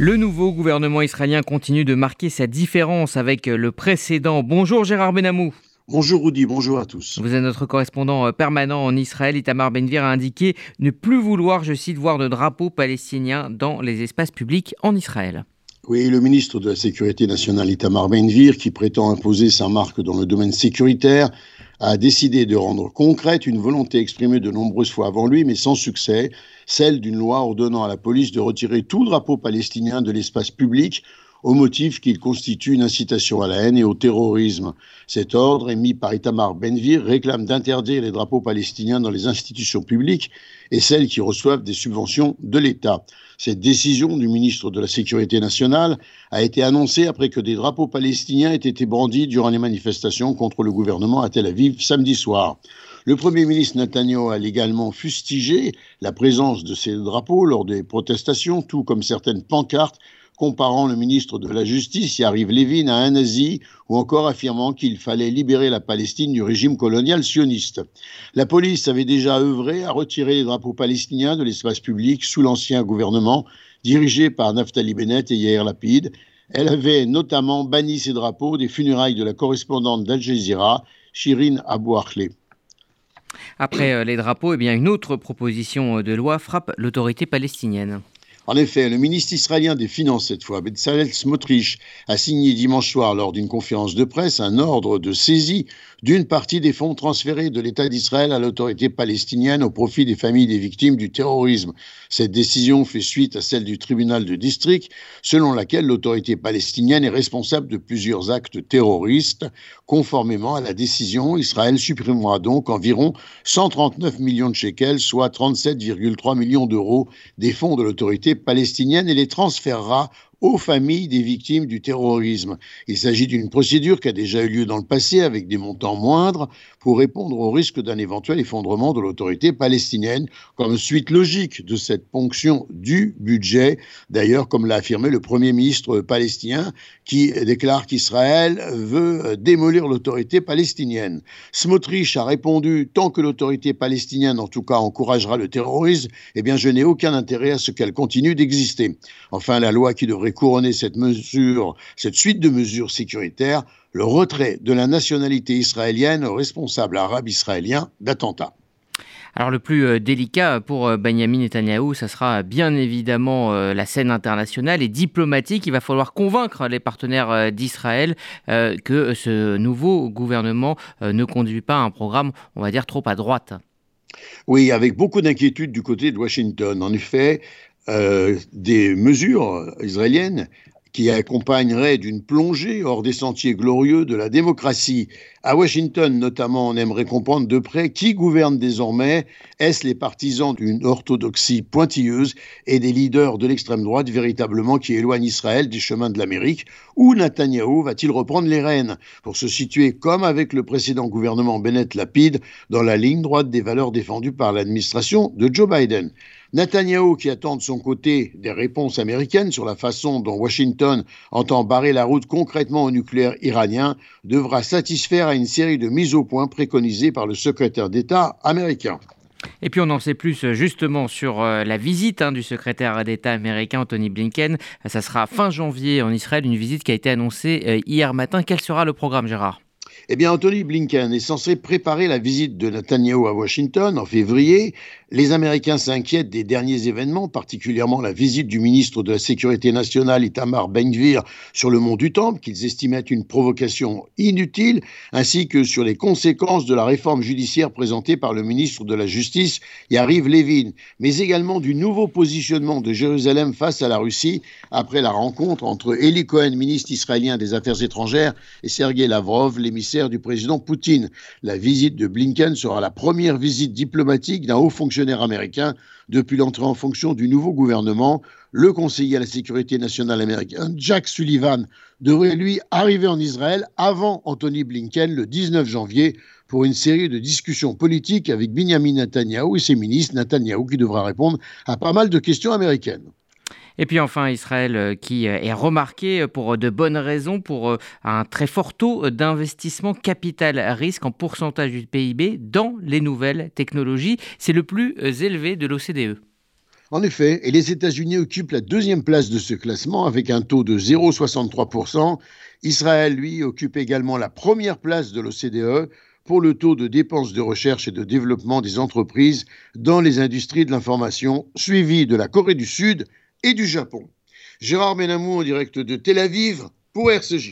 Le nouveau gouvernement israélien continue de marquer sa différence avec le précédent. Bonjour Gérard Benamou. Bonjour Rudy, bonjour à tous. Vous êtes notre correspondant euh, permanent en Israël. Itamar Benvir a indiqué ne plus vouloir, je cite, voir de drapeau palestinien dans les espaces publics en Israël. Oui, le ministre de la Sécurité nationale Itamar Benvir, qui prétend imposer sa marque dans le domaine sécuritaire, a décidé de rendre concrète une volonté exprimée de nombreuses fois avant lui, mais sans succès, celle d'une loi ordonnant à la police de retirer tout drapeau palestinien de l'espace public au motif qu'il constitue une incitation à la haine et au terrorisme. Cet ordre, émis par Itamar Benvir, réclame d'interdire les drapeaux palestiniens dans les institutions publiques et celles qui reçoivent des subventions de l'État. Cette décision du ministre de la Sécurité nationale a été annoncée après que des drapeaux palestiniens aient été brandis durant les manifestations contre le gouvernement à Tel Aviv samedi soir. Le Premier ministre Netanyahu a également fustigé la présence de ces drapeaux lors des protestations, tout comme certaines pancartes comparant le ministre de la Justice, Yariv Levin, à un nazi, ou encore affirmant qu'il fallait libérer la Palestine du régime colonial sioniste. La police avait déjà œuvré à retirer les drapeaux palestiniens de l'espace public sous l'ancien gouvernement, dirigé par Naftali Bennett et Yair Lapid. Elle avait notamment banni ces drapeaux des funérailles de la correspondante d'Al Jazeera, Shirin Abu Akleh. Après euh, les drapeaux, eh bien, une autre proposition de loi frappe l'autorité palestinienne. En effet, le ministre israélien des Finances, cette fois, Bezalel Smotrich, a signé dimanche soir, lors d'une conférence de presse, un ordre de saisie d'une partie des fonds transférés de l'État d'Israël à l'autorité palestinienne au profit des familles des victimes du terrorisme. Cette décision fait suite à celle du tribunal de district, selon laquelle l'autorité palestinienne est responsable de plusieurs actes terroristes. Conformément à la décision, Israël supprimera donc environ 139 millions de shekels, soit 37,3 millions d'euros des fonds de l'autorité palestinienne et les transférera aux familles des victimes du terrorisme. Il s'agit d'une procédure qui a déjà eu lieu dans le passé avec des montants moindres pour répondre au risque d'un éventuel effondrement de l'autorité palestinienne comme suite logique de cette ponction du budget. D'ailleurs, comme l'a affirmé le Premier ministre palestinien qui déclare qu'Israël veut démolir l'autorité palestinienne. Smotrich a répondu tant que l'autorité palestinienne en tout cas encouragera le terrorisme, eh bien je n'ai aucun intérêt à ce qu'elle continue d'exister. Enfin, la loi qui devrait couronner cette mesure, cette suite de mesures sécuritaires, le retrait de la nationalité israélienne aux responsables arabes israéliens d'attentats. Alors le plus euh, délicat pour euh, Benjamin Netanyahu, ça sera bien évidemment euh, la scène internationale et diplomatique. Il va falloir convaincre les partenaires d'Israël que ce nouveau gouvernement ne conduit pas un programme, on va dire, trop à droite. Oui, avec beaucoup d'inquiétude du côté de Washington. En effet, euh, des mesures israéliennes qui accompagneraient d'une plongée hors des sentiers glorieux de la démocratie. À Washington, notamment, on aimerait comprendre de près qui gouverne désormais. Est-ce les partisans d'une orthodoxie pointilleuse et des leaders de l'extrême droite véritablement qui éloignent Israël des chemins de l'Amérique? Ou Netanyahou va-t-il reprendre les rênes? Pour se situer, comme avec le précédent gouvernement Bennett-Lapide, dans la ligne droite des valeurs défendues par l'administration de Joe Biden Netanyahu, qui attend de son côté des réponses américaines sur la façon dont Washington entend barrer la route concrètement au nucléaire iranien, devra satisfaire à une série de mises au point préconisées par le secrétaire d'État américain. Et puis on en sait plus euh, justement sur euh, la visite hein, du secrétaire d'État américain Anthony Blinken. Ça sera fin janvier en Israël, une visite qui a été annoncée euh, hier matin. Quel sera le programme, Gérard? Eh bien, Anthony Blinken est censé préparer la visite de Netanyahu à Washington en février. Les Américains s'inquiètent des derniers événements, particulièrement la visite du ministre de la Sécurité nationale Itamar Ben-Gvir sur le mont du Temple, qu'ils estimaient une provocation inutile, ainsi que sur les conséquences de la réforme judiciaire présentée par le ministre de la Justice, Yariv Levin, mais également du nouveau positionnement de Jérusalem face à la Russie après la rencontre entre Eli Cohen, ministre israélien des Affaires étrangères, et Sergei Lavrov, l'émissaire du président Poutine. La visite de Blinken sera la première visite diplomatique d'un haut fonctionnaire américain depuis l'entrée en fonction du nouveau gouvernement. Le conseiller à la sécurité nationale américain, Jack Sullivan, devrait lui arriver en Israël avant Anthony Blinken le 19 janvier pour une série de discussions politiques avec Benjamin Netanyahu et ses ministres. Netanyahu qui devra répondre à pas mal de questions américaines. Et puis enfin, Israël euh, qui euh, est remarqué euh, pour de bonnes raisons, pour un très fort taux d'investissement capital-risque en pourcentage du PIB dans les nouvelles technologies. C'est le plus élevé de l'OCDE. En effet, et les États-Unis occupent la deuxième place de ce classement avec un taux de 0,63%. Israël, lui, occupe également la première place de l'OCDE pour le taux de dépenses de recherche et de développement des entreprises dans les industries de l'information, suivi de la Corée du Sud et du Japon. Gérard Benamou en direct de Tel Aviv pour RCJ.